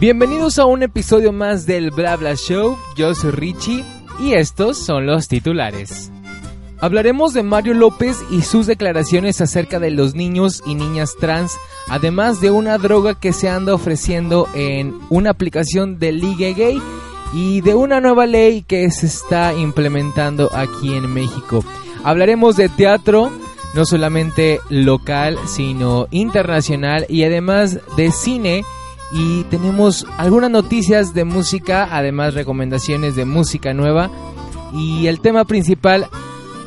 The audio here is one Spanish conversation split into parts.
Bienvenidos a un episodio más del Bla Bla Show. Yo soy Richie y estos son los titulares. Hablaremos de Mario López y sus declaraciones acerca de los niños y niñas trans, además de una droga que se anda ofreciendo en una aplicación de Ligue Gay y de una nueva ley que se está implementando aquí en México. Hablaremos de teatro, no solamente local, sino internacional y además de cine y tenemos algunas noticias de música, además recomendaciones de música nueva y el tema principal,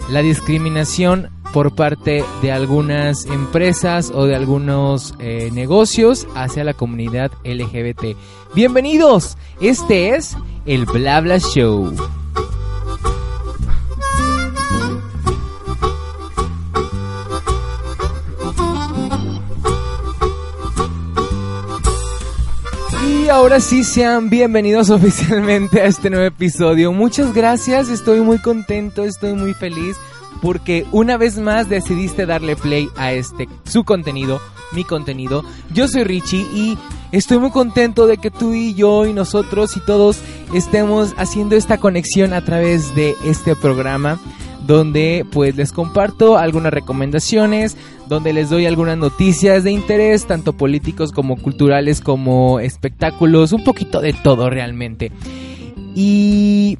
la discriminación por parte de algunas empresas o de algunos eh, negocios hacia la comunidad LGBT. Bienvenidos, este es el Blabla Show. Y ahora sí sean bienvenidos oficialmente a este nuevo episodio. Muchas gracias, estoy muy contento, estoy muy feliz porque una vez más decidiste darle play a este su contenido, mi contenido. Yo soy Richie y estoy muy contento de que tú y yo y nosotros y todos estemos haciendo esta conexión a través de este programa donde pues les comparto algunas recomendaciones, donde les doy algunas noticias de interés, tanto políticos como culturales como espectáculos, un poquito de todo realmente. Y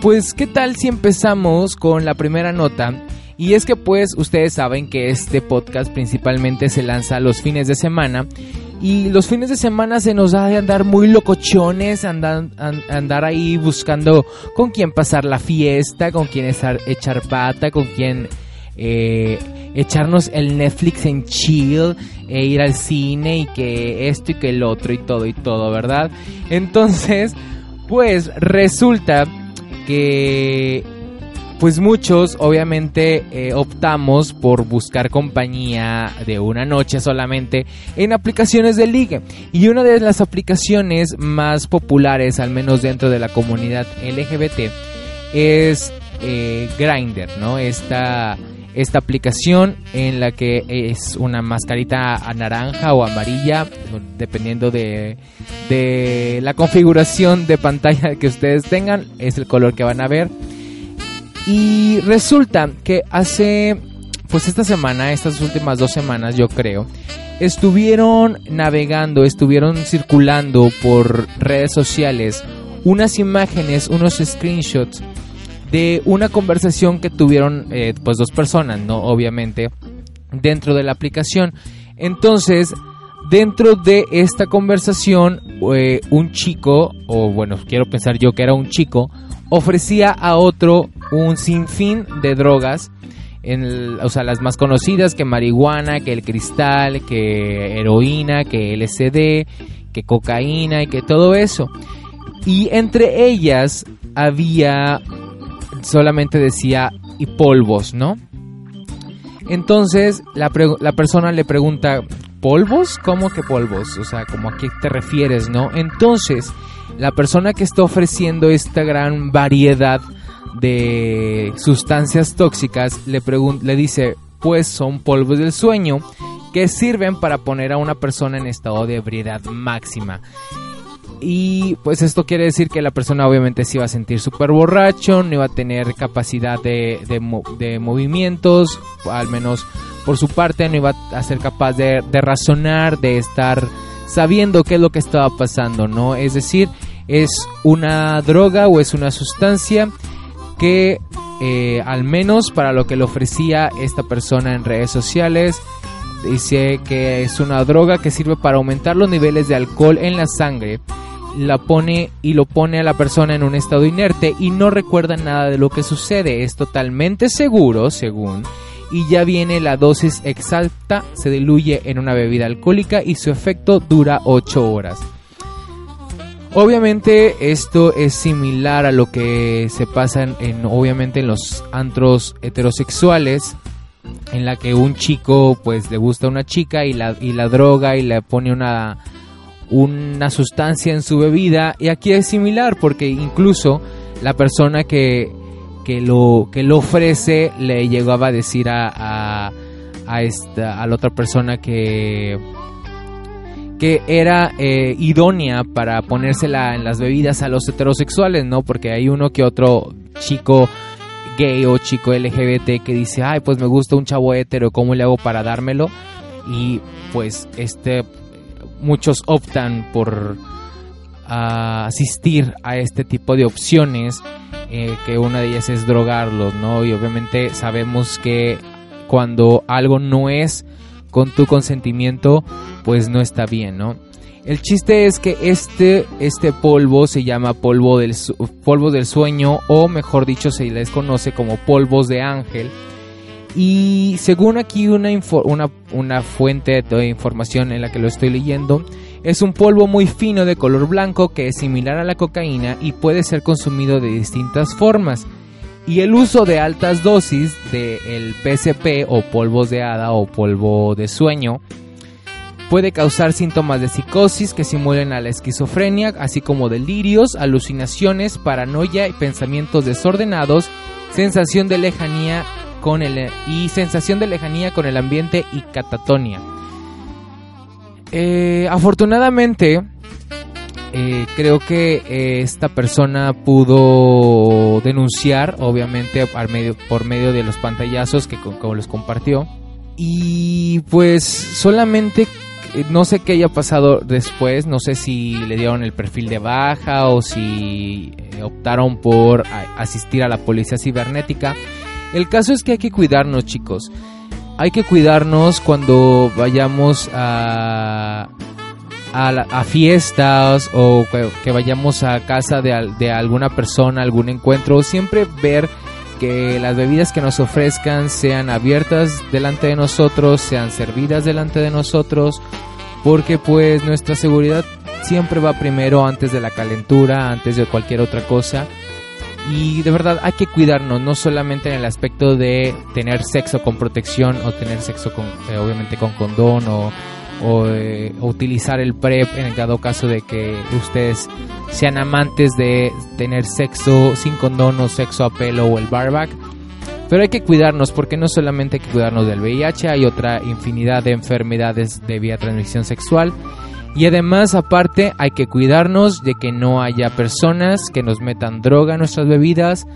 pues, ¿qué tal si empezamos con la primera nota? Y es que pues ustedes saben que este podcast principalmente se lanza los fines de semana y los fines de semana se nos da de andar muy locochones, andar, andar ahí buscando con quién pasar la fiesta, con quién echar pata, con quién eh, echarnos el Netflix en chill, e ir al cine y que esto y que el otro y todo y todo, ¿verdad? Entonces, pues resulta que pues muchos obviamente eh, optamos por buscar compañía de una noche solamente en aplicaciones de ligue. Y una de las aplicaciones más populares, al menos dentro de la comunidad LGBT, es eh, Grindr, ¿no? Esta, esta aplicación en la que es una mascarita naranja o amarilla, dependiendo de, de la configuración de pantalla que ustedes tengan, es el color que van a ver. Y resulta que hace, pues esta semana, estas últimas dos semanas yo creo, estuvieron navegando, estuvieron circulando por redes sociales unas imágenes, unos screenshots de una conversación que tuvieron eh, pues dos personas, ¿no? Obviamente, dentro de la aplicación. Entonces, dentro de esta conversación, eh, un chico, o bueno, quiero pensar yo que era un chico, ofrecía a otro un sinfín de drogas, en o sea, las más conocidas, que marihuana, que el cristal, que heroína, que LSD, que cocaína y que todo eso. Y entre ellas había, solamente decía, y polvos, ¿no? Entonces la, la persona le pregunta, ¿polvos? ¿Cómo que polvos? O sea, ¿cómo a qué te refieres, no? Entonces, la persona que está ofreciendo esta gran variedad de sustancias tóxicas le, le dice, pues son polvos del sueño que sirven para poner a una persona en estado de ebriedad máxima. Y pues esto quiere decir que la persona obviamente se iba a sentir súper borracho, no iba a tener capacidad de, de, movimientos, al menos por su parte no iba a ser capaz de, razonar, de estar sabiendo qué es lo que estaba pasando, ¿no? Es decir, es una droga o es una sustancia que eh, al menos para lo que le ofrecía esta persona en redes sociales, dice que es una droga que sirve para aumentar los niveles de alcohol en la sangre, la pone y lo pone a la persona en un estado inerte y no recuerda nada de lo que sucede, es totalmente seguro, según y ya viene la dosis exacta, se diluye en una bebida alcohólica y su efecto dura 8 horas. Obviamente esto es similar a lo que se pasa en, obviamente en los antros heterosexuales en la que un chico pues le gusta a una chica y la, y la droga y le pone una una sustancia en su bebida y aquí es similar porque incluso la persona que que lo, que lo ofrece le llegaba a decir a, a, esta, la otra persona que, que era eh, idónea para ponérsela en las bebidas a los heterosexuales, ¿no? Porque hay uno que otro chico gay o chico LGBT que dice, ay, pues me gusta un chavo hetero, ¿cómo le hago para dármelo? Y pues este, muchos optan por ah, asistir a este tipo de opciones, eh, que una de ellas es drogarlos, ¿no? Y obviamente sabemos que cuando algo no es con tu consentimiento, pues no está bien, ¿no? El chiste es que este, este polvo se llama polvo del, polvo del sueño o mejor dicho se les conoce como polvos de ángel. Y según aquí una, una, una fuente de información en la que lo estoy leyendo, es un polvo muy fino de color blanco que es similar a la cocaína y puede ser consumido de distintas formas. Y el uso de altas dosis del el PSP o polvos de hada o polvo de sueño Puede causar síntomas de psicosis que simulen a la esquizofrenia, así como delirios, alucinaciones, paranoia y pensamientos desordenados, sensación de lejanía con el y sensación de lejanía con el ambiente y catatonia. Eh, afortunadamente, eh, creo que eh, esta persona pudo denunciar, obviamente por medio de los pantallazos que como les compartió. Y pues solamente no sé qué haya pasado después, no sé si le dieron el perfil de baja o si optaron por asistir a la policía cibernética. El caso es que hay que cuidarnos, chicos. Hay que cuidarnos cuando vayamos a, a, fiestas o que, vayamos a casa de, de alguna persona, algún encuentro. Siempre ver que las bebidas que nos ofrezcan sean abiertas delante de nosotros, sean servidas delante de nosotros, porque pues nuestra seguridad siempre va primero antes de la calentura, antes de cualquier otra cosa. Y de verdad hay que cuidarnos, no solamente en el aspecto de tener sexo con protección o tener sexo con, eh, obviamente con condón o, eh, o, utilizar el PrEP en el caso de que ustedes sean amantes de tener sexo sin condón o sexo a pelo o el barback. Pero hay que cuidarnos porque no solamente hay que cuidarnos del VIH, hay otra infinidad de enfermedades de vía transmisión sexual. Y además, aparte, hay que cuidarnos de que no haya personas que nos metan droga en nuestras bebidas.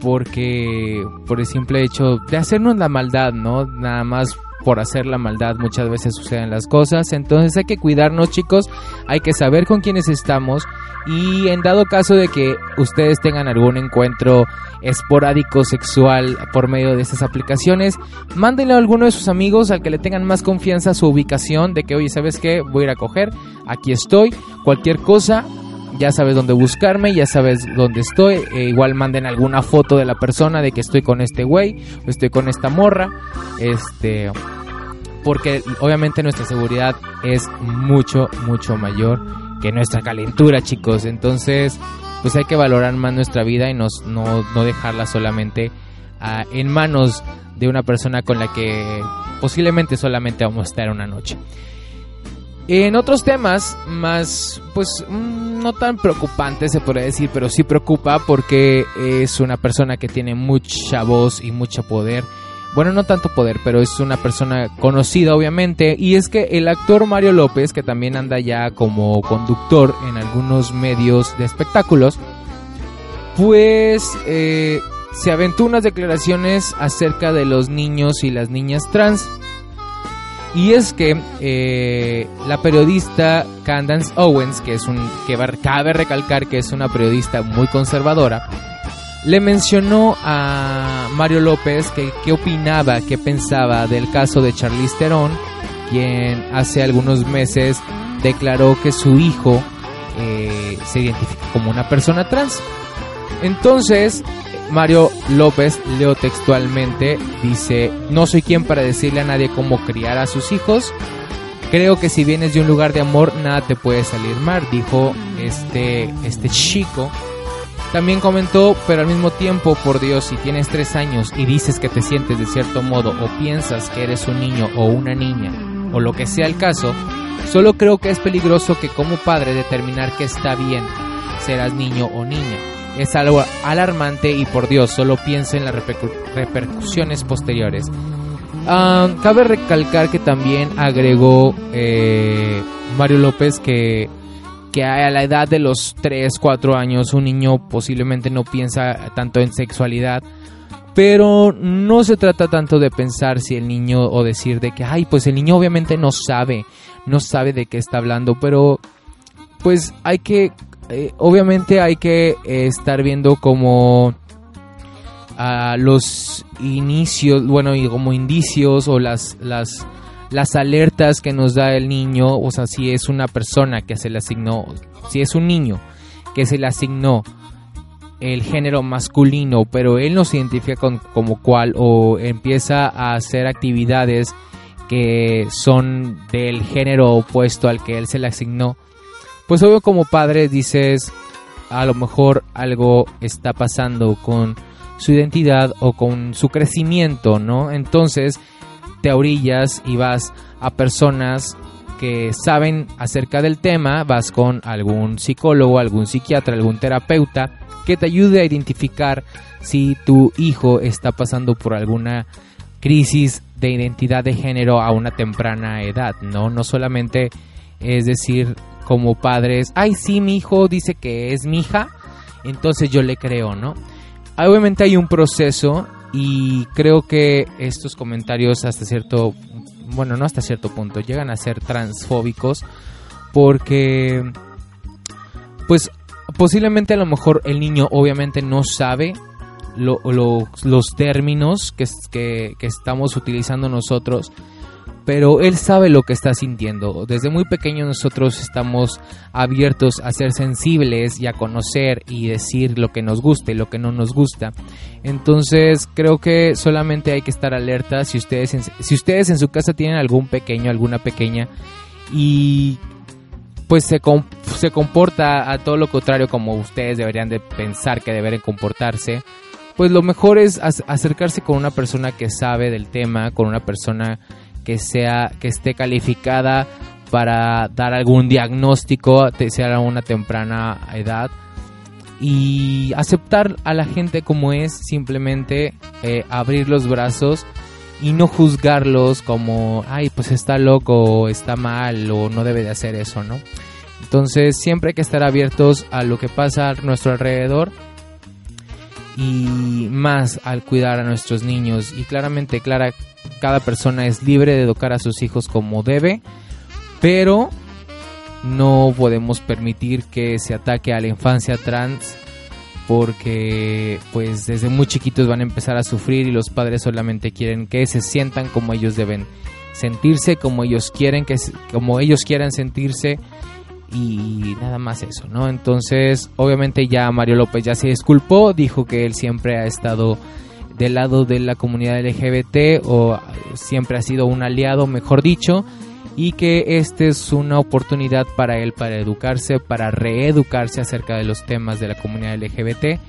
Porque por el simple hecho de hacernos la maldad, ¿no? Nada más por hacer la maldad muchas veces suceden las cosas. Entonces hay que cuidarnos chicos, hay que saber con quiénes estamos y en dado caso de que ustedes tengan algún encuentro esporádico sexual por medio de estas aplicaciones, mándenle a alguno de sus amigos al que le tengan más confianza su ubicación de que, oye, ¿sabes qué? Voy a ir a coger, aquí estoy, cualquier cosa, ya sabes dónde buscarme, ya sabes dónde estoy. E igual manden alguna foto de la persona de que estoy con este güey o estoy con esta morra. Este. Porque obviamente nuestra seguridad es mucho, mucho mayor que nuestra calentura, chicos. Entonces, pues hay que valorar más nuestra vida y nos, no, no dejarla solamente ah, en manos de una persona con la que posiblemente solamente vamos a estar una noche. En otros temas, más, pues, mm, no tan preocupante se podría decir, pero sí preocupa porque es una persona que tiene mucha voz y mucho poder. Bueno, no tanto poder, pero es una persona conocida, obviamente. Y es que el actor Mario López, que también anda ya como conductor en algunos medios de espectáculos, pues eh, se aventó unas declaraciones acerca de los niños y las niñas trans. Y es que eh, la periodista Candance Owens, que es un que cabe recalcar que es una periodista muy conservadora, le mencionó a Mario López que qué opinaba, qué pensaba del caso de Charlize Theron, quien hace algunos meses declaró que su hijo eh, se identifica como una persona trans. Entonces, Mario López, leo textualmente, dice, no soy quien para decirle a nadie cómo criar a sus hijos. Creo que si vienes de un lugar de amor, nada te puede salir mal, dijo este, este chico. También comentó, pero al mismo tiempo, por Dios, si tienes tres años y dices que te sientes de cierto modo o piensas que eres un niño o una niña, o lo que sea el caso, solo creo que es peligroso que como padre determinar que está bien serás niño o niña es algo alarmante y por Dios, solo piensa en las repercusiones posteriores. Ah, cabe recalcar que también agregó eh, Mario López que, que a la edad de los 3, 4 años un niño posiblemente no piensa tanto en sexualidad, pero no se trata tanto de pensar si el niño o decir de que, ay, pues el niño obviamente no sabe, no sabe de qué está hablando, pero pues hay que, eh, obviamente hay que eh, estar viendo como a los inicios, bueno, y como indicios o las, las, las alertas que nos da el niño, o sea, si es una persona que se le asignó, si es un niño que se le asignó el género masculino, pero él no se identifica como cual o empieza a hacer actividades que son del género opuesto al que él se le asignó, pues obvio como padre dices, a lo mejor algo está pasando con su identidad o con su crecimiento, ¿no? Entonces te orillas y vas a personas que saben acerca del tema, vas con algún psicólogo, algún psiquiatra, algún terapeuta que te ayude a identificar si tu hijo está pasando por alguna crisis de identidad de género a una temprana edad, ¿no? No solamente es decir como padres, ay sí, mi hijo dice que es mi hija, entonces yo le creo, ¿no? Obviamente hay un proceso y creo que estos comentarios hasta cierto, bueno, no hasta cierto punto, llegan a ser transfóbicos porque, pues, posiblemente a lo mejor el niño obviamente no sabe los términos que, que, que estamos utilizando nosotros pero él sabe lo que está sintiendo. Desde muy pequeño nosotros estamos abiertos a ser sensibles y a conocer y decir lo que nos gusta y lo que no nos gusta. Entonces creo que solamente hay que estar alerta si ustedes en, si ustedes en su casa tienen algún pequeño, alguna pequeña y pues se, se comporta a todo lo contrario como ustedes deberían de pensar que deberían comportarse pues lo mejor es acercarse con una persona que sabe del tema, con una persona que sea que esté calificada para dar algún diagnóstico, sea a una temprana edad y aceptar a la gente como es, simplemente eh, abrir los brazos y no juzgarlos como, ay, pues está loco, está mal o no debe de hacer eso, ¿no? Entonces siempre hay que estar abiertos a lo que pasa a nuestro alrededor y más al cuidar a nuestros niños. Y claramente clara cada persona es libre de educar a sus hijos como debe pero no podemos permitir que se ataque a la infancia trans porque pues desde muy chiquitos van a empezar a sufrir y los padres solamente quieren que se sientan como ellos deben sentirse como ellos quieren que como ellos quieran sentirse y nada más eso, ¿no? Entonces, obviamente ya Mario López ya se disculpó, dijo que él siempre ha estado del lado de la comunidad LGBT o siempre ha sido un aliado, mejor dicho, y que esta es una oportunidad para él para educarse, para reeducarse acerca de los temas de la comunidad LGBT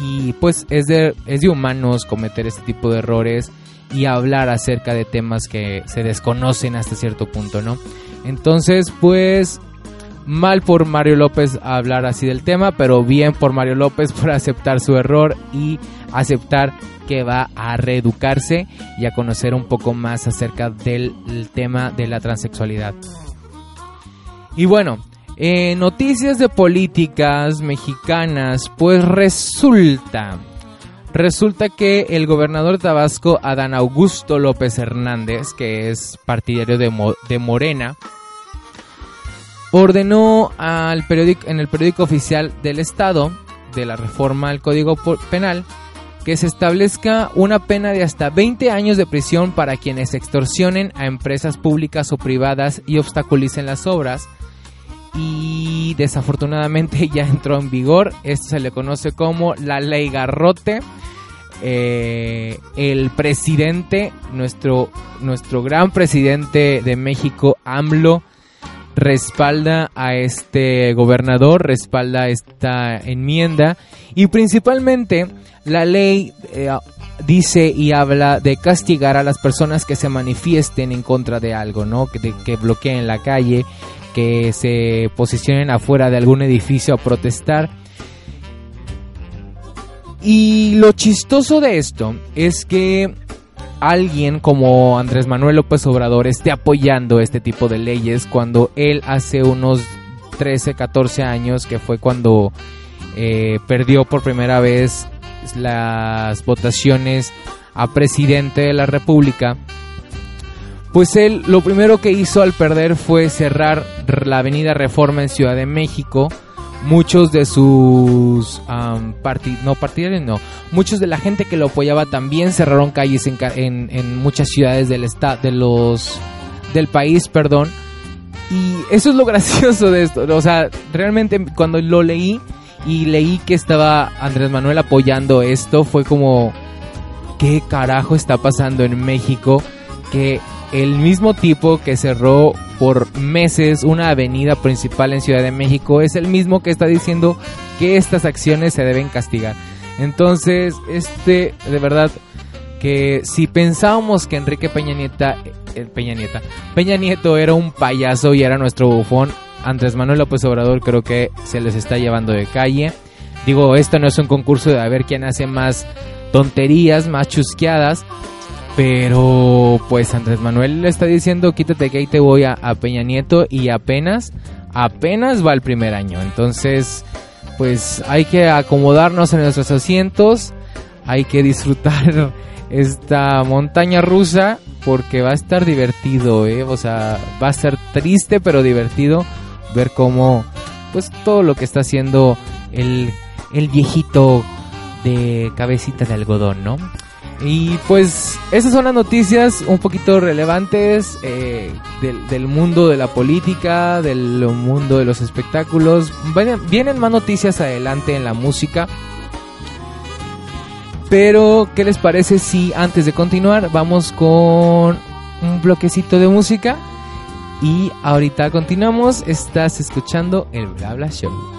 y pues es de, es de humanos cometer este tipo de errores y hablar acerca de temas que se desconocen hasta cierto punto, ¿no? Entonces, pues Mal por Mario López hablar así del tema, pero bien por Mario López por aceptar su error y aceptar que va a reeducarse y a conocer un poco más acerca del tema de la transexualidad. Y bueno, eh, noticias de políticas mexicanas, pues resulta, resulta que el gobernador de Tabasco, Adán Augusto López Hernández, que es partidario de, de Morena, ordenó al periódico, en el periódico oficial del Estado de la reforma al Código Penal que se establezca una pena de hasta 20 años de prisión para quienes extorsionen a empresas públicas o privadas y obstaculicen las obras. Y desafortunadamente ya entró en vigor, esto se le conoce como la ley Garrote. Eh, el presidente, nuestro, nuestro gran presidente de México, AMLO, respalda a este gobernador, respalda esta enmienda y principalmente la ley eh, dice y habla de castigar a las personas que se manifiesten en contra de algo, ¿no? Que, que bloqueen la calle, que se posicionen afuera de algún edificio a protestar. Y lo chistoso de esto es que alguien como Andrés Manuel López Obrador esté apoyando este tipo de leyes cuando él hace unos 13, 14 años, que fue cuando eh, perdió por primera vez las votaciones a presidente de la República, pues él lo primero que hizo al perder fue cerrar la avenida Reforma en Ciudad de México. Muchos de sus no partidarios, no, muchos de la gente que lo apoyaba también cerraron calles en, en, muchas ciudades del estado, de los del país, perdón. Y eso es lo gracioso de esto. O sea, realmente cuando lo leí y leí que estaba Andrés Manuel apoyando esto, fue como, ¿qué carajo está pasando en México? Que el mismo tipo que cerró por meses una avenida principal en Ciudad de México es el mismo que está diciendo que estas acciones se deben castigar. Entonces, este, de verdad, que si pensábamos que Enrique Peña Nieta, eh, Peña Nieta, Peña Nieto era un payaso y era nuestro bufón, Andrés Manuel López Obrador creo que se les está llevando de calle. Digo, esto no es un concurso de a ver quién hace más tonterías, más chusqueadas. Pero pues Andrés Manuel le está diciendo quítate que ahí te voy a, Peña Nieto y apenas, apenas va el primer año. Entonces pues hay que acomodarnos en nuestros asientos, hay que disfrutar esta montaña rusa porque va a estar divertido, ¿eh? o sea, va a ser triste pero divertido ver cómo pues todo lo que está haciendo el, el viejito de cabecita de algodón, ¿no? Y pues esas son las noticias un poquito relevantes eh, del, mundo de la política, del mundo de los espectáculos. Vienen, más noticias adelante en la música. Pero, ¿qué les parece si antes de continuar vamos con un bloquecito de música? Y ahorita continuamos, estás escuchando el Blabla Show.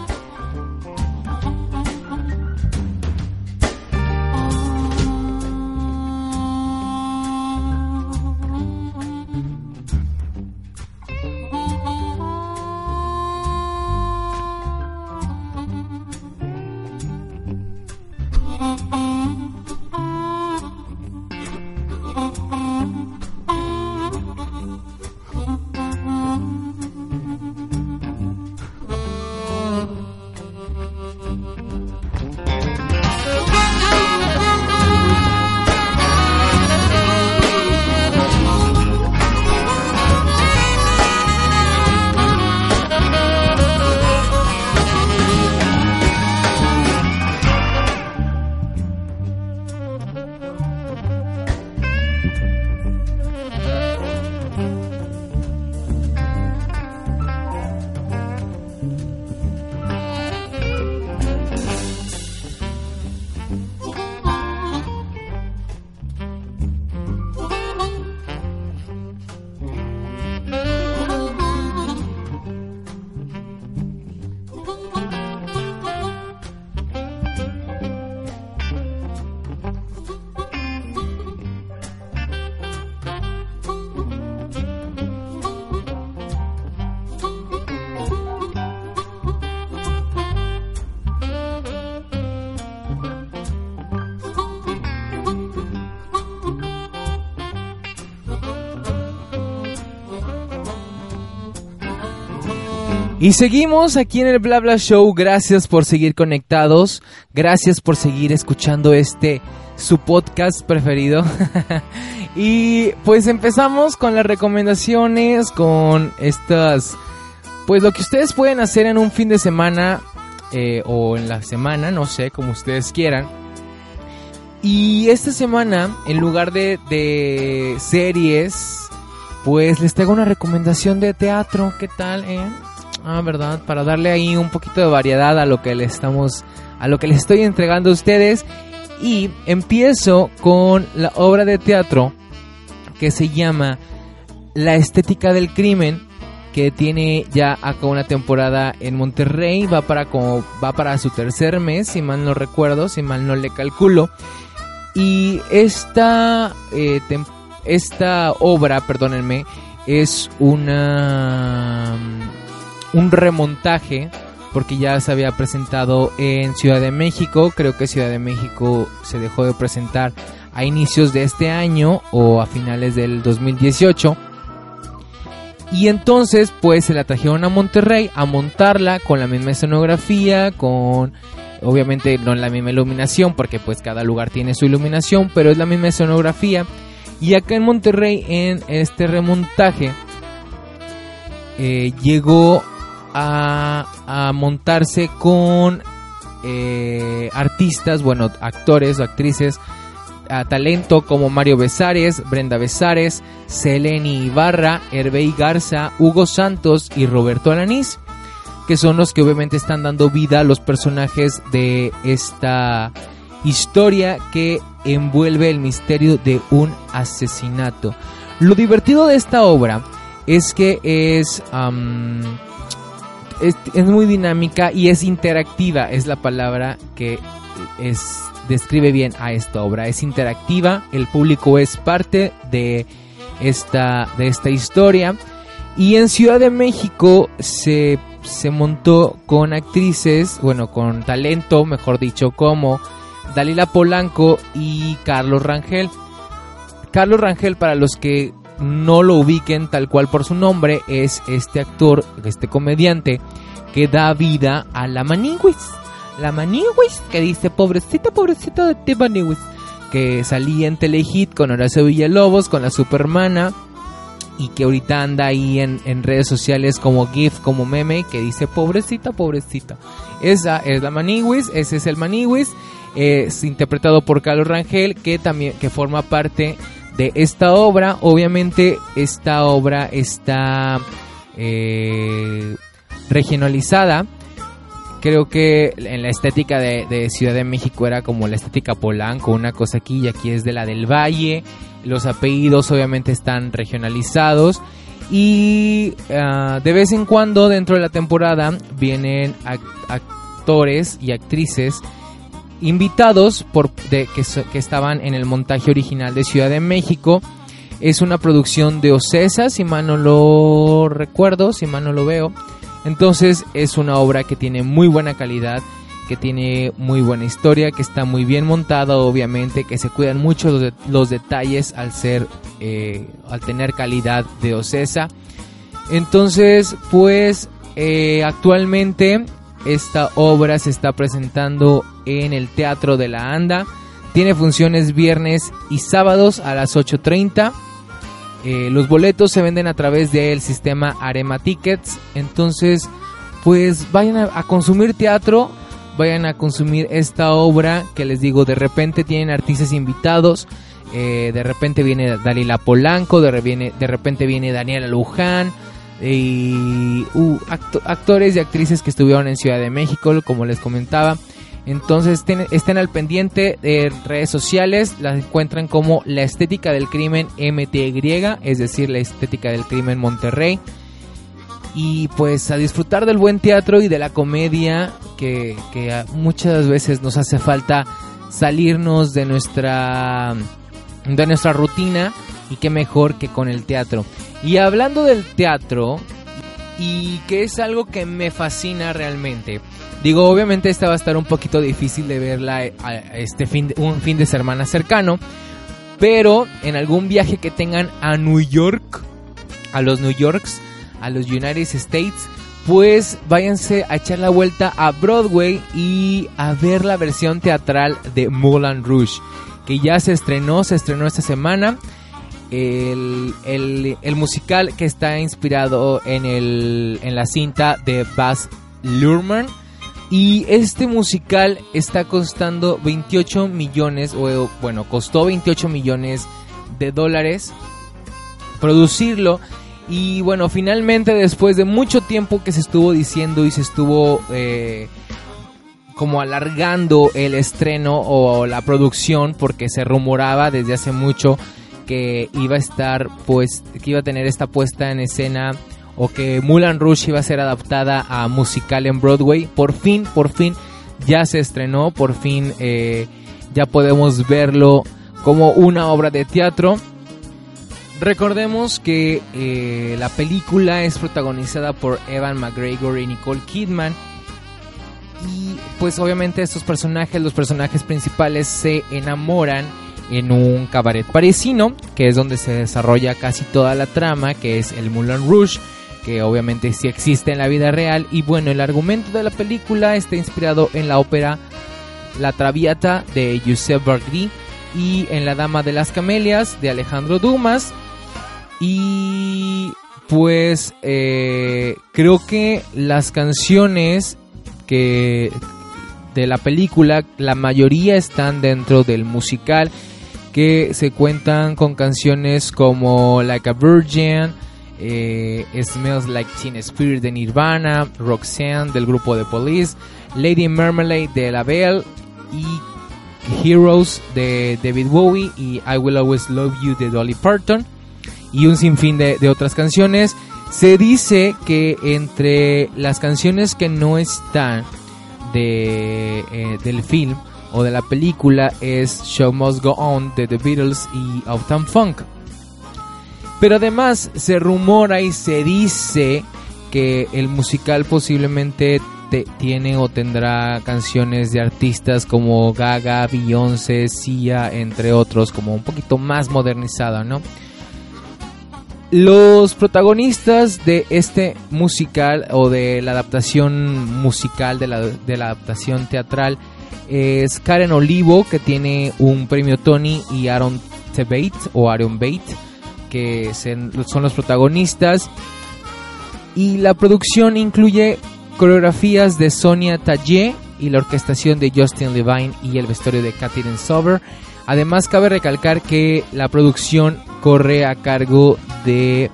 Y seguimos aquí en el Blabla Show. Gracias por seguir conectados. Gracias por seguir escuchando este su podcast preferido. y pues empezamos con las recomendaciones, con estas, pues lo que ustedes pueden hacer en un fin de semana eh, o en la semana, no sé, como ustedes quieran. Y esta semana, en lugar de, de series, pues les traigo una recomendación de teatro. ¿Qué tal, eh? Ah, ¿verdad? Para darle ahí un poquito de variedad a lo que le estamos a lo que les estoy entregando a ustedes y empiezo con la obra de teatro que se llama La estética del crimen que tiene ya acá una temporada en Monterrey, va para como va para su tercer mes, si mal no recuerdo, si mal no le calculo. Y esta eh, esta obra, perdónenme, es una un remontaje porque ya se había presentado en Ciudad de México, creo que Ciudad de México se dejó de presentar a inicios de este año o a finales del 2018. Y entonces pues se la trajeron a Monterrey a montarla con la misma escenografía, con obviamente no la misma iluminación porque pues cada lugar tiene su iluminación, pero es la misma escenografía. Y acá en Monterrey en este remontaje eh, llegó a, montarse con eh, artistas, bueno, actores o actrices a talento como Mario Besares, Brenda Besares, Seleni Ibarra, Hervey Garza, Hugo Santos y Roberto Alanís, que son los que obviamente están dando vida a los personajes de esta historia que envuelve el misterio de un asesinato. Lo divertido de esta obra es que es, es, es, muy dinámica y es interactiva, es la palabra que es describe bien a esta obra. Es interactiva, el público es parte de esta, de esta historia. Y en Ciudad de México se, se montó con actrices, bueno, con talento, mejor dicho, como Dalila Polanco y Carlos Rangel. Carlos Rangel, para los que no lo ubiquen tal cual por su nombre, es este actor, este comediante que da vida a la Maniguis la Maniwis, que dice pobrecita, pobrecita de ti Maniwis, que salía en Telehit con Horacio Villalobos, con la Supermana, y que ahorita anda ahí en, redes sociales como GIF, como meme, que dice pobrecita, pobrecita. Esa es la Maniwis, ese es el Maniwis, es interpretado por Carlos Rangel, que también que forma parte de esta obra. Obviamente esta obra está eh, regionalizada creo que en la estética de, Ciudad de México era como la estética Polanco, una cosa aquí y aquí es de la del Valle. Los apellidos obviamente están regionalizados. Y ah, de vez en cuando dentro de la temporada vienen actores y actrices invitados por, de, que, estaban en el montaje original de Ciudad de México. Es una producción de Ocesa, si mal no lo recuerdo, si mal no lo veo. Entonces es una obra que tiene muy buena calidad, que tiene muy buena historia, que está muy bien montada, obviamente, que se cuidan mucho los, detalles al ser, eh, al tener calidad de Ocesa. Entonces, pues eh, actualmente esta obra se está presentando en el Teatro de la Anda. Tiene funciones viernes y sábados a las 8.30 eh, los boletos se venden a través del sistema Arema Tickets. Entonces, pues vayan a, consumir teatro, vayan a consumir esta obra que les digo, de repente tienen artistas invitados. Eh, de repente viene Dalila Polanco, de, de repente viene Daniela Luján y actores y actrices que estuvieron en Ciudad de México, como les comentaba. Entonces estén, al pendiente de redes sociales, las encuentran como la estética del crimen MTY, es decir, la estética del crimen Monterrey. Y pues a disfrutar del buen teatro y de la comedia que, muchas veces nos hace falta salirnos de nuestra, de nuestra rutina y qué mejor que con el teatro. Y hablando del teatro, y que es algo que me fascina realmente. Digo, obviamente esta va a estar un poquito difícil de verla eh, este fin un fin de semana cercano, pero en algún viaje que tengan a New York, a los New Yorks, a los United States, pues váyanse a echar la vuelta a Broadway y a ver la versión teatral de Moulin Rouge, que ya se estrenó, se estrenó esta semana. El, el, musical que está inspirado en, el, en la cinta de Baz Luhrmann y este musical está costando 28 millones, o bueno, costó 28 millones de dólares producirlo. Y bueno, finalmente después de mucho tiempo que se estuvo diciendo y se estuvo eh, como alargando el estreno o la producción porque se rumoraba desde hace mucho que iba a estar pues que iba a tener esta puesta en escena o que Mulan Rush iba a ser adaptada a musical en Broadway. Por fin, por fin ya se estrenó, por fin eh, ya podemos verlo como una obra de teatro. Recordemos que eh, la película es protagonizada por Evan McGregor y Nicole Kidman. Y pues obviamente estos personajes, los personajes principales se enamoran en un cabaret parisino, que es donde se desarrolla casi toda la trama, que es el Moulin Rouge, que obviamente sí existe en la vida real. Y bueno, el argumento de la película está inspirado en la ópera La Traviata de Giuseppe Verdi y en La Dama de las Camelias de Alejandro Dumas. Y pues eh, creo que las canciones que de la película, la mayoría están dentro del musical, que se cuentan con canciones como Like a Virgin, eh, Smells Like Teen Spirit de Nirvana, Roxanne del grupo de Police, Lady Marmalade de La Belle y Heroes de David Bowie y I Will Always Love You de Dolly Parton y un sinfín de, de otras canciones. Se dice que entre las canciones que no están de, eh, del film o de la película es Show Must Go On de The Beatles y Uptown Funk. Pero además se rumora y se dice que el musical posiblemente tiene o tendrá canciones de artistas como Gaga, Beyoncé, Sia, entre otros, como un poquito más modernizada, ¿no? Los protagonistas de este musical o de la adaptación musical, de la, de la adaptación teatral, es Karen Olivo, que tiene un premio Tony, y Aaron Tebate o Aaron Bate, que son los protagonistas. Y la producción incluye coreografías de Sonia Tallé y la orquestación de Justin Levine y el vestuario de Catherine Sober. Además, cabe recalcar que la producción corre a cargo de.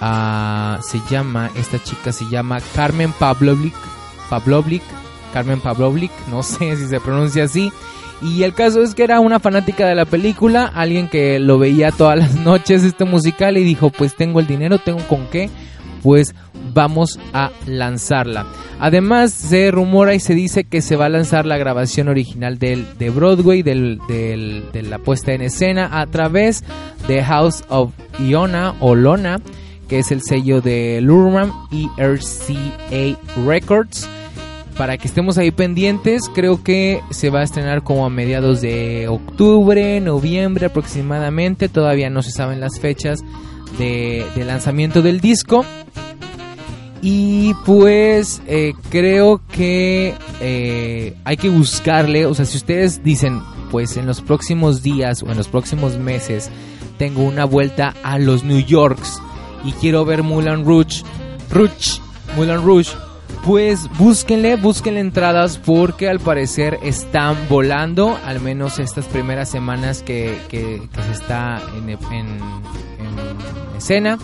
Uh, se llama, esta chica se llama Carmen Pavlovlik. Pavlovlik. Carmen Pavlovlik, no sé si se pronuncia así. Y el caso es que era una fanática de la película, alguien que lo veía todas las noches este musical y dijo, pues tengo el dinero, tengo con qué, pues vamos a lanzarla. Además se rumora y se dice que se va a lanzar la grabación original del, de Broadway, de la puesta en escena, a través de House of Iona o Lona, que es el sello de Lurman y RCA Records. Para que estemos ahí pendientes, creo que se va a estrenar como a mediados de octubre, noviembre aproximadamente. Todavía no se saben las fechas de, lanzamiento del disco. Y pues eh, creo que eh, hay que buscarle, o sea, si ustedes dicen, pues en los próximos días o en los próximos meses tengo una vuelta a los New Yorks y quiero ver Moulin Rouge, Rouge, Moulin Rouge, pues búsquenle, búsquenle entradas porque al parecer están volando, al menos estas primeras semanas que, se está en, en, en escena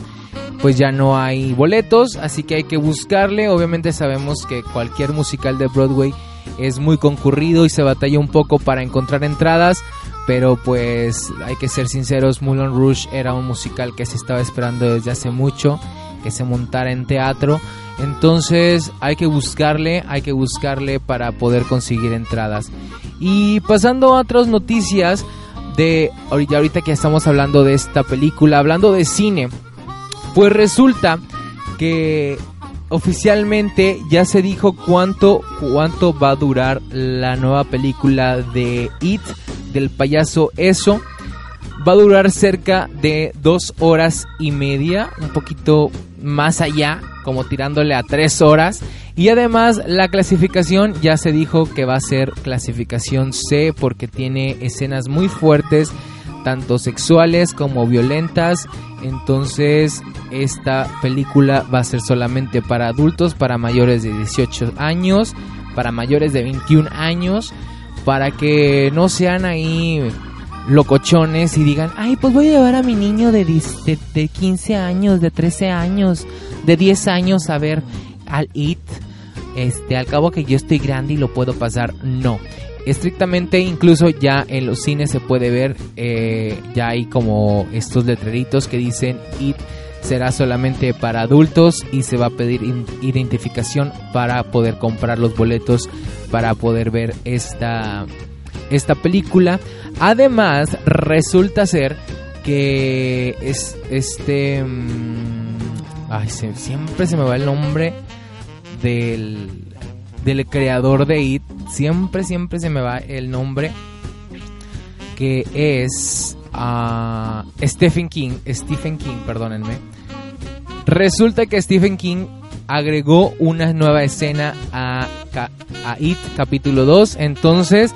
pues ya no hay boletos, así que hay que buscarle. Obviamente sabemos que cualquier musical de Broadway es muy concurrido y se batalla un poco para encontrar entradas, pero pues hay que ser sinceros, Moulin Rouge era un musical que se estaba esperando desde hace mucho que se montara en teatro. Entonces hay que buscarle, hay que buscarle para poder conseguir entradas. Y pasando a otras noticias de ahorita que estamos hablando de esta película, hablando de cine, pues resulta que oficialmente ya se dijo cuánto, cuánto va a durar la nueva película de It, del payaso Eso. Va a durar cerca de dos horas y media, un poquito más allá, como tirándole a tres horas. Y además la clasificación ya se dijo que va a ser clasificación C porque tiene escenas muy fuertes, tanto sexuales como violentas entonces, esta película va a ser solamente para adultos, para mayores de 18 años, para mayores de 21 años, para que no sean ahí locochones y digan, ay, pues voy a llevar a mi niño de, de, 15 años, de 13 años, de 10 años a ver al IT. Este, al cabo que yo estoy grande y lo puedo pasar, no estrictamente incluso ya en los cines se puede ver eh, ya hay como estos letreritos que dicen IT será solamente para adultos y se va a pedir identificación para poder comprar los boletos para poder ver esta esta película además resulta ser que es este mm, ay, siempre se me va el nombre del del creador de IT. Siempre, siempre se me va el nombre. que es a Stephen King, Stephen King, perdónenme. Resulta que Stephen King agregó una nueva escena a, a It capítulo 2, entonces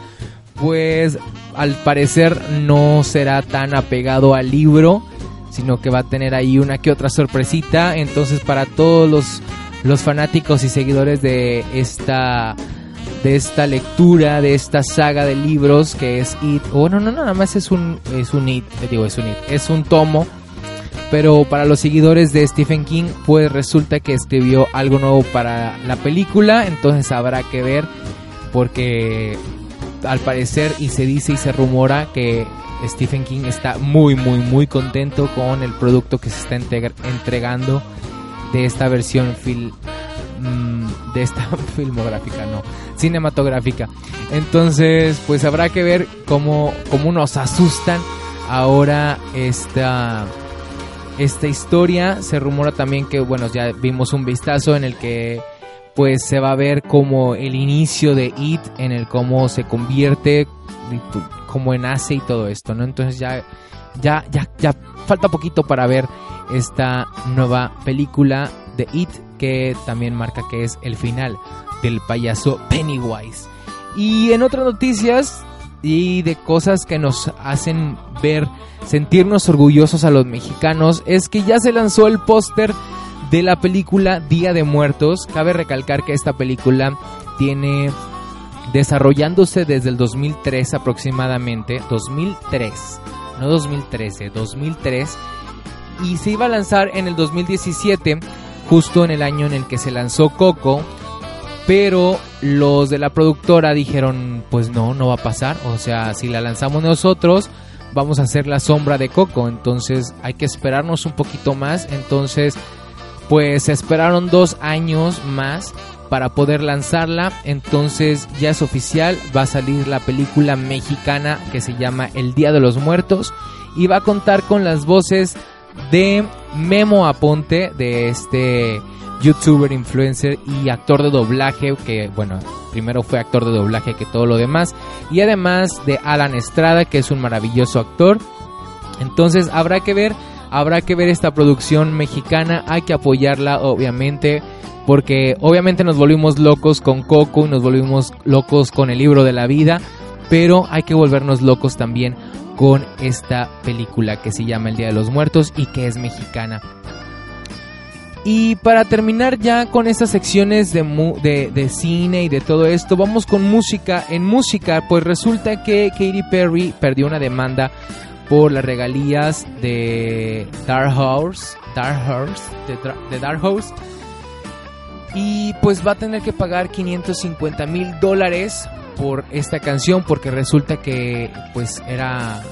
pues al parecer no será tan apegado al libro, sino que va a tener ahí una que otra sorpresita, entonces para todos los, los fanáticos y seguidores de esta de esta lectura, de esta saga de libros que es It. O no, no, no, nada más es un, es un It, digo, es un It, es un tomo. Pero para los seguidores de Stephen King, pues resulta que escribió algo nuevo para la película, entonces habrá que ver, porque al parecer y se dice y se rumora que Stephen King está muy, muy, muy contento con el producto que se está entregando de esta versión fil mm, de esta filmográfica, no, cinematográfica. Entonces, pues habrá que ver cómo, cómo nos asustan ahora esta, esta historia. Se rumora también que, bueno, ya vimos un vistazo en el que pues se va a ver como el inicio de It, en el cómo se convierte, cómo nace y todo esto, ¿no? Entonces ya, ya, ya, ya falta poquito para ver esta nueva película de It, que también marca que es el final del payaso Pennywise. Y en otras noticias y de cosas que nos hacen ver, sentirnos orgullosos a los mexicanos, es que ya se lanzó el póster de la película Día de Muertos. Cabe recalcar que esta película tiene desarrollándose desde el 2003 aproximadamente, 2003, no 2013, 2003, y se iba a lanzar en el 2017, justo en el año en el que se lanzó Coco, pero los de la productora dijeron, pues no, no va a pasar, o sea, si la lanzamos nosotros, vamos a hacer la sombra de Coco, entonces hay que esperarnos un poquito más, entonces pues se esperaron dos años más para poder lanzarla. Entonces ya es oficial, va a salir la película mexicana que se llama El Día de los Muertos y va a contar con las voces de Memo Aponte, de este youtuber, influencer y actor de doblaje, que bueno, primero fue actor de doblaje que todo lo demás, y además de Alan Estrada, que es un maravilloso actor. Entonces habrá que ver Habrá que ver esta producción mexicana, hay que apoyarla obviamente, porque obviamente nos volvimos locos con Coco y nos volvimos locos con el libro de la vida, pero hay que volvernos locos también con esta película que se llama El Día de los Muertos y que es mexicana. Y para terminar ya con estas secciones de, de, de, cine y de todo esto, vamos con música. En música, pues resulta que Katy Perry perdió una demanda por las regalías de Dark Horse, Dark Horse, de, Dark Horse. Y pues va a tener que pagar 550 mil dólares por esta canción porque resulta que pues era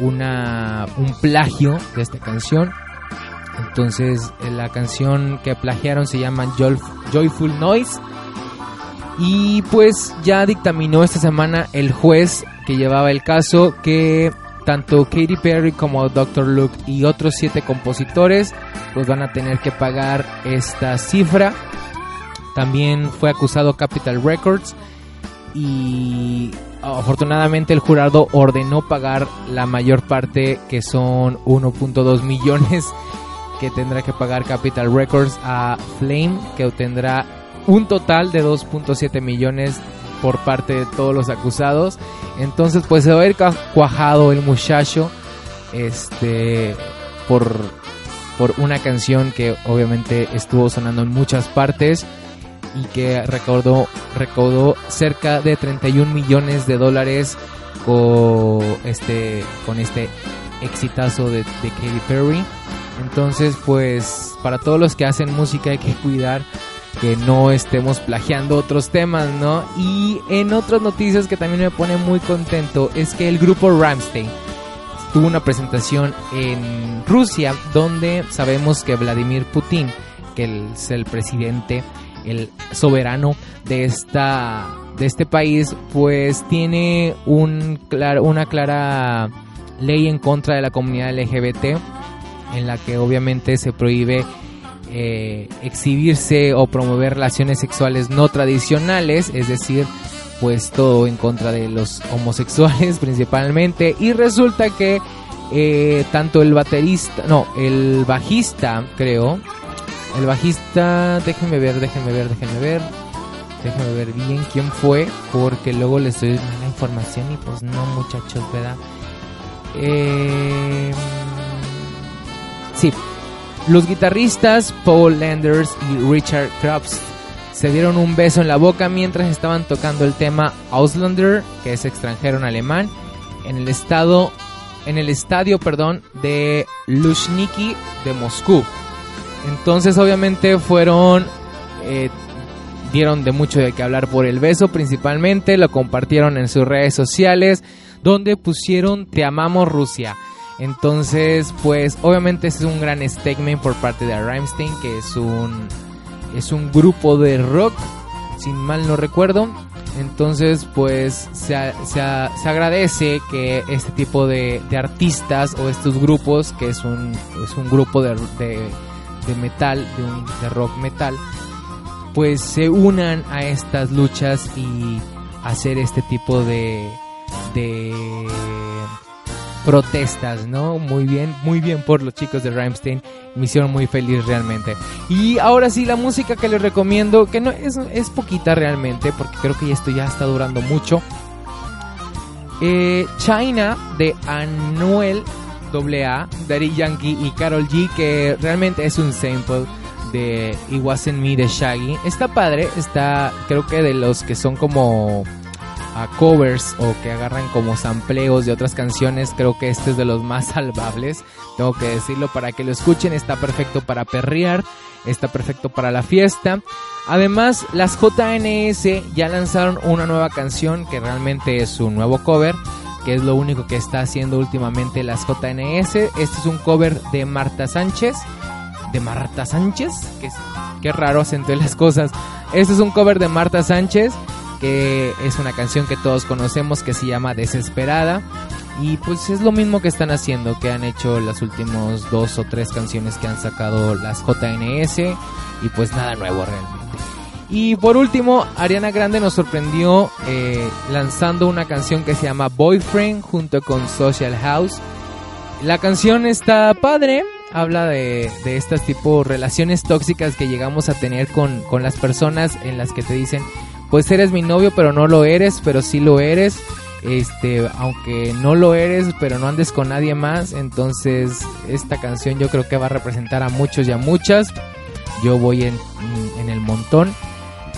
una un plagio de esta canción. Entonces la canción que plagiaron se llama Joyful Noise. Y pues ya dictaminó esta semana el juez que llevaba el caso que tanto Katy Perry como Dr. Luke y otros siete compositores pues van a tener que pagar esta cifra. También fue acusado Capital Records y afortunadamente el jurado ordenó pagar la mayor parte que son 1.2 millones que tendrá que pagar Capital Records a Flame que obtendrá un total de 2.7 millones por parte de todos los acusados. Entonces, pues se va a ir cuajado el muchacho este por por una canción que obviamente estuvo sonando en muchas partes y que recordó recaudó cerca de 31 millones de dólares con este con este exitazo de, de Katy Perry. Entonces, pues para todos los que hacen música hay que cuidar que no estemos plagiando otros temas, ¿no? Y en otras noticias que también me pone muy contento es que el grupo Ramstein tuvo una presentación en Rusia donde sabemos que Vladimir Putin, que es el presidente, el soberano de esta de este país, pues tiene un una clara ley en contra de la comunidad LGBT en la que obviamente se prohíbe eh, exhibirse o promover relaciones sexuales no tradicionales, es decir, pues todo en contra de los homosexuales principalmente y resulta que eh, tanto el baterista, no, el bajista creo, el bajista, déjenme ver, déjenme ver, déjenme ver, déjenme ver bien quién fue porque luego les doy la información y pues no muchachos, ¿verdad? Eh, sí, los guitarristas Paul Landers y Richard Krabs se dieron un beso en la boca mientras estaban tocando el tema Auslander, que es extranjero en alemán, en el estado en el estadio, perdón, de Lushniki de Moscú. Entonces, obviamente fueron eh, dieron de mucho de qué hablar por el beso, principalmente lo compartieron en sus redes sociales, donde pusieron Te amamos Rusia. Entonces, pues obviamente es un gran statement por parte de Rammstein, que es un es un grupo de rock, sin mal no recuerdo. Entonces, pues se, se, agradece que este tipo de, artistas o estos grupos, que es un, es un grupo de, de, metal, de, un, de rock metal, pues se unan a estas luchas y hacer este tipo de, de protestas, ¿no? Muy bien, muy bien por los chicos de Rammstein. Me hicieron muy feliz realmente. Y ahora sí, la música que les recomiendo, que no es, es poquita realmente, porque creo que esto ya está durando mucho. Eh, China de Anuel AA, Daddy Yankee y Carol G, que realmente es un sample de It Wasn't Me de Shaggy. Está padre, está creo que de los que son como a covers o que agarran como sampleos de otras canciones, creo que este es de los más salvables. Tengo que decirlo para que lo escuchen, está perfecto para perrear, está perfecto para la fiesta. Además, las JNS ya lanzaron una nueva canción que realmente es un nuevo cover, que es lo único que está haciendo últimamente las JNS. Este es un cover de Marta Sánchez. ¿De Marta Sánchez? Que qué raro acentué las cosas. Este es un cover de Marta Sánchez que es una canción que todos conocemos que se llama Desesperada. Y pues es lo mismo que están haciendo, que han hecho las últimas dos o tres canciones que han sacado las JNS. Y pues nada nuevo realmente. Y por último, Ariana Grande nos sorprendió eh, lanzando una canción que se llama Boyfriend junto con Social House. La canción está padre, habla de, de estas tipo relaciones tóxicas que llegamos a tener con, con las personas en las que te dicen, pues eres mi novio, pero no lo eres, pero sí lo eres. Este, aunque no lo eres, pero no andes con nadie más. Entonces, esta canción yo creo que va a representar a muchos y a muchas. Yo voy en, en el montón.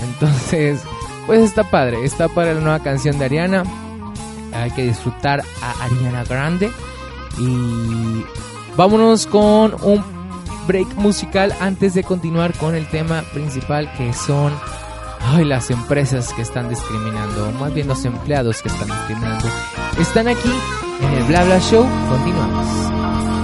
Entonces, pues está padre. Está para la nueva canción de Ariana. Hay que disfrutar a Ariana Grande. Y vámonos con un break musical antes de continuar con el tema principal que son ay, las empresas que están discriminando, más bien los empleados que están discriminando, están aquí en el Bla Bla Show. Continuamos.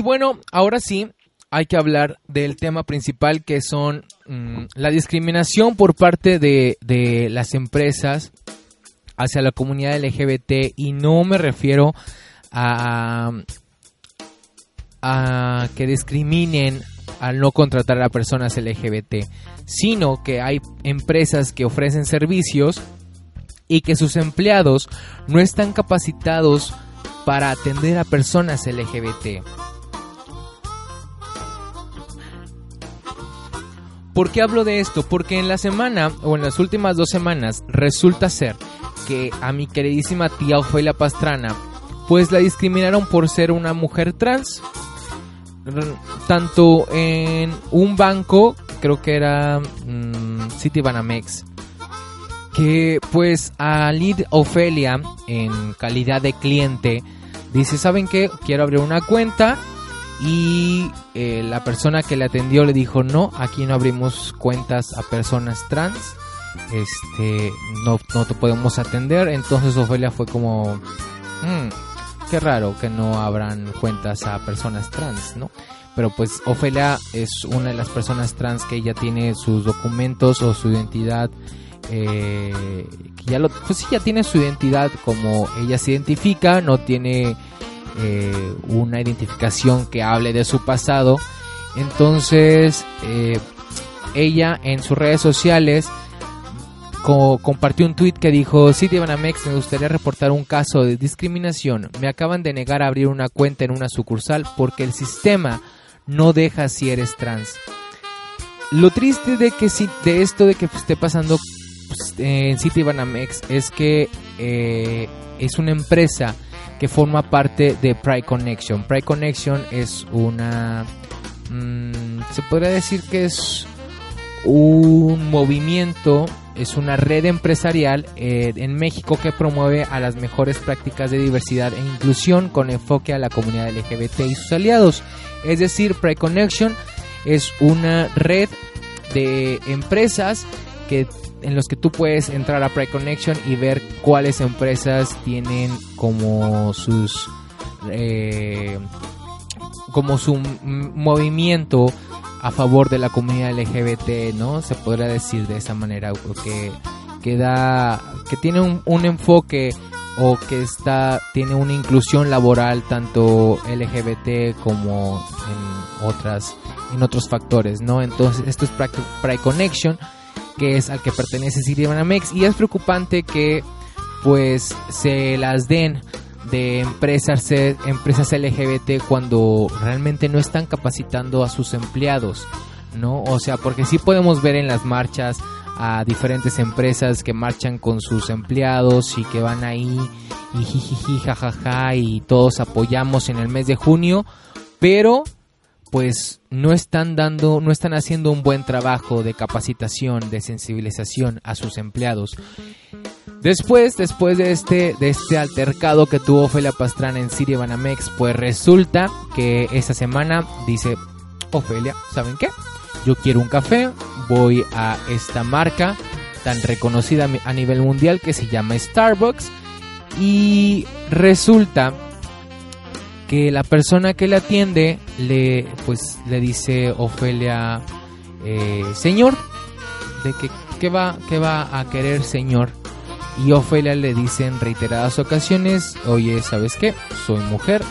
Y bueno, ahora sí, hay que hablar del tema principal que son mm, la discriminación por parte de, las empresas hacia la comunidad LGBT y no me refiero a, a que discriminen al no contratar a personas LGBT, sino que hay empresas que ofrecen servicios y que sus empleados no están capacitados para atender a personas LGBT. ¿Por qué hablo de esto? Porque en la semana o en las últimas dos semanas resulta ser que a mi queridísima tía Ofelia Pastrana pues la discriminaron por ser una mujer trans. Tanto en un banco, creo que era mm, Citibanamex, que pues al ir Ofelia en calidad de cliente, dice, ¿saben qué? Quiero abrir una cuenta y eh, la persona que le atendió le dijo, no, aquí no abrimos cuentas a personas trans, este, no, no te podemos atender. Entonces Ofelia fue como, mm, qué raro que no abran cuentas a personas trans, ¿no? Pero pues Ofelia es una de las personas trans que ya tiene sus documentos o su identidad eh, ya lo, pues sí, ya tiene su identidad como ella se identifica, no tiene eh, una identificación que hable de su pasado. Entonces, eh, ella en sus redes sociales compartió un tweet que dijo, City Banamex, me gustaría reportar un caso de discriminación. Me acaban de negar a abrir una cuenta en una sucursal porque el sistema no deja si eres trans. Lo triste de que si, de esto de que esté pasando pues, en City Banamex es que eh, es una empresa que forma parte de Pride Connection. Pride Connection es una... Mm, se podría decir que es un movimiento, es una red empresarial eh, en México que promueve a las mejores prácticas de diversidad e inclusión con enfoque a la comunidad LGBT y sus aliados. Es decir, Pride Connection es una red de empresas que en los que tú puedes entrar a Pride Connection y ver cuáles empresas tienen como sus eh, como su movimiento a favor de la comunidad LGBT, ¿no? Se podría decir de esa manera, que, que da, que tiene un, enfoque o que está, tiene una inclusión laboral tanto LGBT como en otras, en otros factores, ¿no? Entonces, esto es Pride Connection que es al que pertenece Citibanamex y es preocupante que pues se las den de empresas empresas LGBT cuando realmente no están capacitando a sus empleados, ¿no? O sea, porque sí podemos ver en las marchas a diferentes empresas que marchan con sus empleados y que van ahí y jijiji jajaja y todos apoyamos en el mes de junio, pero pues no están dando, no están haciendo un buen trabajo de capacitación, de sensibilización a sus empleados. Después, después de este, de este altercado que tuvo Ofelia Pastrana en Siria Banamex, pues resulta que esta semana dice Ofelia, ¿saben qué? Yo quiero un café, voy a esta marca tan reconocida a nivel mundial que se llama Starbucks y resulta que la persona que le atiende le pues le dice Ofelia eh, señor de que qué va qué va a querer señor y Ofelia le dice en reiteradas ocasiones oye sabes qué soy mujer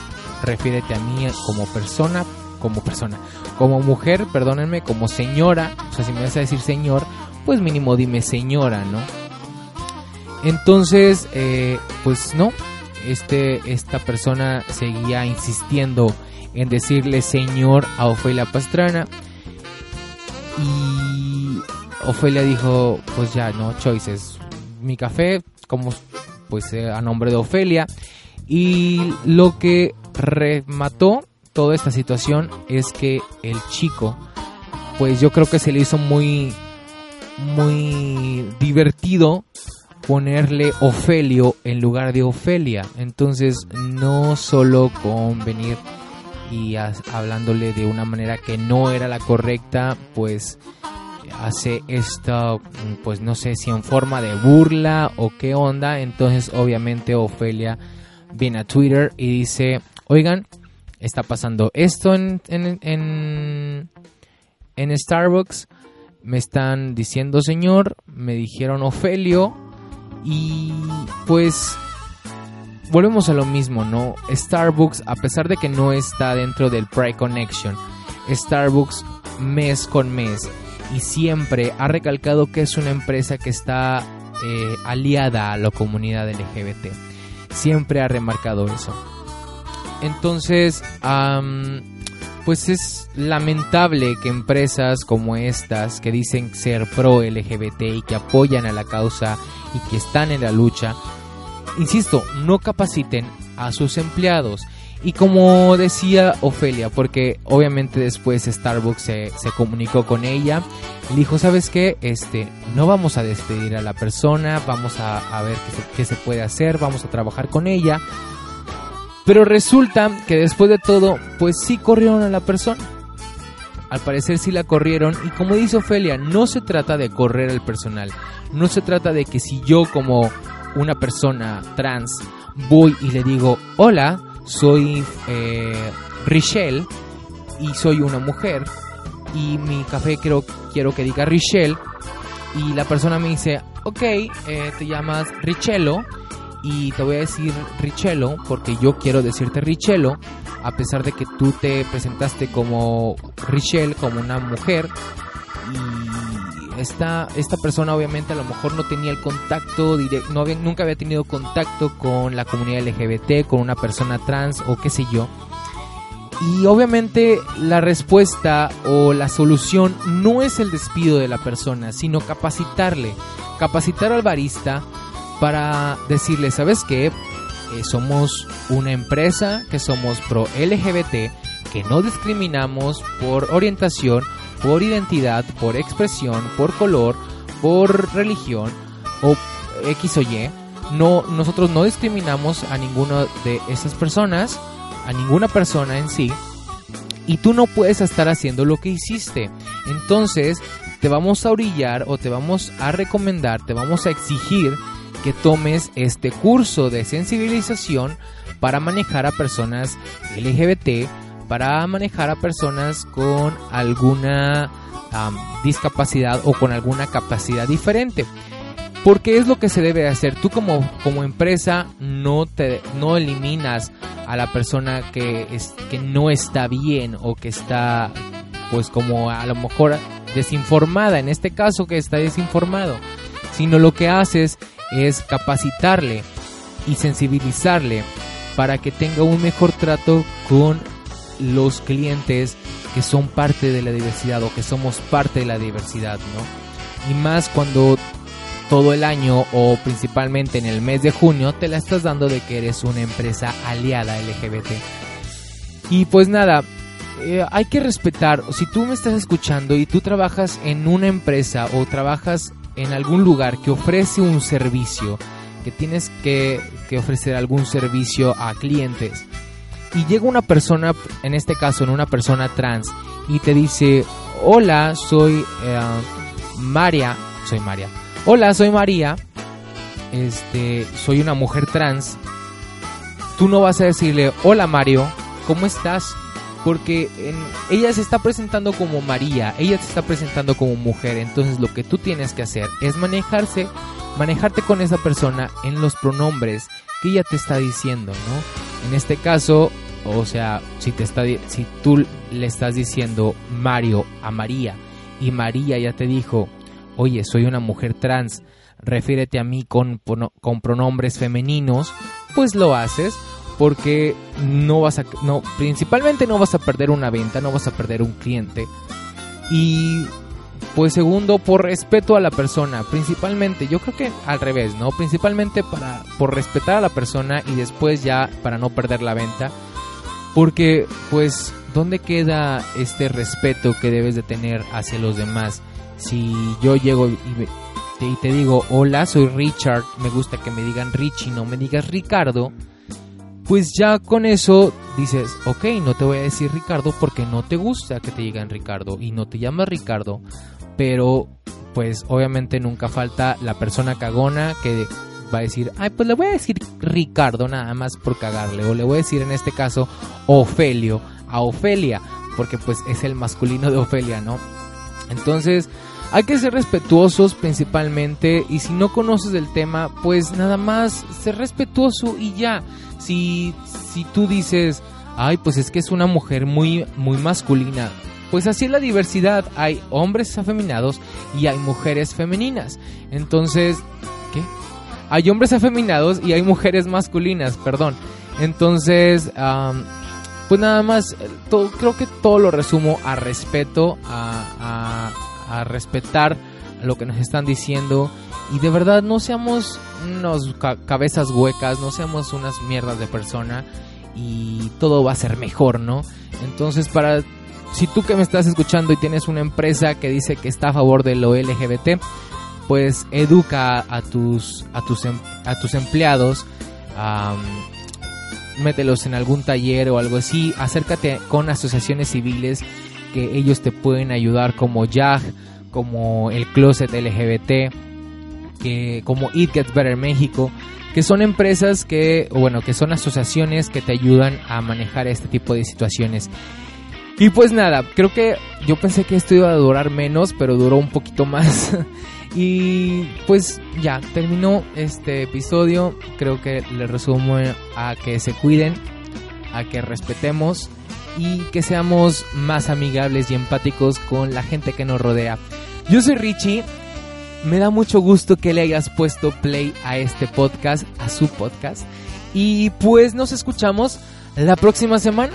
refiérete a mí como persona como persona como mujer perdónenme como señora o sea si me vas a decir señor pues mínimo dime señora no entonces eh, pues no este, esta persona seguía insistiendo en decirle señor a Ofelia Pastrana y Ofelia dijo pues ya no choices mi café como pues eh, a nombre de Ofelia. Y lo que remató toda esta situación es que el chico pues yo creo que se le hizo muy muy divertido ponerle Ofelio en lugar de Ofelia. Entonces, no solo con venir y hablándole de una manera que no era la correcta, pues hace esto, pues no sé si en forma de burla o qué onda. Entonces, obviamente, Ofelia viene a Twitter y dice: Oigan, está pasando esto en, en, en, en Starbucks. Me están diciendo señor, me dijeron Ofelio, y pues volvemos a lo mismo, ¿no? Starbucks, a pesar de que no está dentro del Pride Connection, Starbucks mes con mes y siempre ha recalcado que es una empresa que está eh, aliada a la comunidad LGBT. Siempre ha remarcado eso. Entonces, pues es lamentable que empresas como estas, que dicen ser pro LGBT y que apoyan a la causa y que están en la lucha, insisto, no capaciten a sus empleados. Y como decía Ofelia, porque obviamente después Starbucks se, comunicó con ella, dijo, ¿sabes qué? Este, no vamos a despedir a la persona, vamos a, ver qué qué se puede hacer, vamos a trabajar con ella. Pero resulta que después de todo, pues sí corrieron a la persona. Al parecer sí la corrieron y como dice Ofelia, no se trata de correr al personal. No se trata de que si yo como una persona trans voy y le digo, hola, soy eh, Richelle y soy una mujer y mi café quiero, quiero que diga Richelle y la persona me dice, ok, eh, te llamas Richello y te voy a decir Richello porque yo quiero decirte Richello a pesar de que tú te presentaste como Richelle, como una mujer y esta, esta persona obviamente a lo mejor no tenía el contacto directo, nunca había tenido contacto con la comunidad LGBT, con una persona trans o qué sé yo. Y obviamente la respuesta o la solución no es el despido de la persona, sino capacitarle, capacitar al barista para decirle, ¿sabes qué? Eh, somos una empresa que somos pro LGBT, que no discriminamos por orientación por identidad, por expresión, por color, por religión o X o Y. No, nosotros no discriminamos a ninguna de esas personas, a ninguna persona en sí. Y tú no puedes estar haciendo lo que hiciste. Entonces, te vamos a orillar o te vamos a recomendar, te vamos a exigir que tomes este curso de sensibilización para manejar a personas LGBT para manejar a personas con alguna discapacidad o con alguna capacidad diferente. Porque es lo que se debe hacer. Tú como, como empresa no, te, no eliminas a la persona que, es, que no está bien o que está pues como a lo mejor desinformada, en este caso que está desinformado, sino lo que haces es capacitarle y sensibilizarle para que tenga un mejor trato con los clientes que son parte de la diversidad o que somos parte de la diversidad, ¿no? Y más cuando todo el año o principalmente en el mes de junio te la estás dando de que eres una empresa aliada LGBT. Y pues nada, eh, hay que respetar, si tú me estás escuchando y tú trabajas en una empresa o trabajas en algún lugar que ofrece un servicio, que tienes que, que ofrecer algún servicio a clientes, y llega una persona, en este caso, en una persona trans, y te dice, hola, soy eh, María, soy María, hola, soy María, este, soy una mujer trans, tú no vas a decirle, hola Mario, ¿cómo estás? Porque ella se está presentando como María, ella se está presentando como mujer, entonces lo que tú tienes que hacer es manejarse, manejarte con esa persona en los pronombres que ella te está diciendo, ¿no? En este caso, o sea, si te está si tú le estás diciendo Mario a María y María ya te dijo, "Oye, soy una mujer trans, refiérete a mí con, con pronombres femeninos", pues lo haces porque no vas a no principalmente no vas a perder una venta, no vas a perder un cliente. Y pues segundo, por respeto a la persona, principalmente, yo creo que al revés, ¿no? Principalmente para por respetar a la persona y después ya para no perder la venta. Porque pues ¿dónde queda este respeto que debes de tener hacia los demás? Si yo llego y, te digo, "Hola, soy Richard", me gusta que me digan Richie, no me digas Ricardo pues ya con eso dices, ok, no te voy a decir Ricardo porque no te gusta que te digan Ricardo y no te llamas Ricardo, pero pues obviamente nunca falta la persona cagona que va a decir, ay, pues le voy a decir Ricardo nada más por cagarle, o le voy a decir en este caso Ofelio, a Ofelia, porque pues es el masculino de Ofelia, ¿no? Entonces, hay que ser respetuosos principalmente y si no conoces el tema, pues nada más ser respetuoso y ya. Si, si tú dices, ay, pues es que es una mujer muy, muy masculina, pues así es la diversidad. Hay hombres afeminados y hay mujeres femeninas. Entonces, ¿qué? Hay hombres afeminados y hay mujeres masculinas, perdón. Entonces, pues nada más, eh, creo que todo lo resumo a respeto, a, respetar lo que nos están diciendo y de verdad no seamos unos cabezas huecas, no seamos unas mierdas de persona y todo va a ser mejor, ¿no? Entonces para si tú que me estás escuchando y tienes una empresa que dice que está a favor de lo LGBT, pues educa a tus a tus em, a tus empleados mételos en algún taller o algo así, acércate con asociaciones civiles que ellos te pueden ayudar como YAG, como el Closet LGBT, que, como It Gets Better México, que son empresas que, bueno, que son asociaciones que te ayudan a manejar este tipo de situaciones. Y pues nada, creo que yo pensé que esto iba a durar menos, pero duró un poquito más. y pues ya, terminó este episodio. Creo que le resumo a que se cuiden, a que respetemos y que seamos más amigables y empáticos con la gente que nos rodea. Yo soy Richie. Me da mucho gusto que le hayas puesto play a este podcast, a su podcast. Y pues nos escuchamos la próxima semana.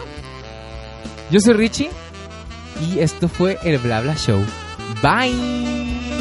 Yo soy Richie y esto fue el Blabla Show. Bye.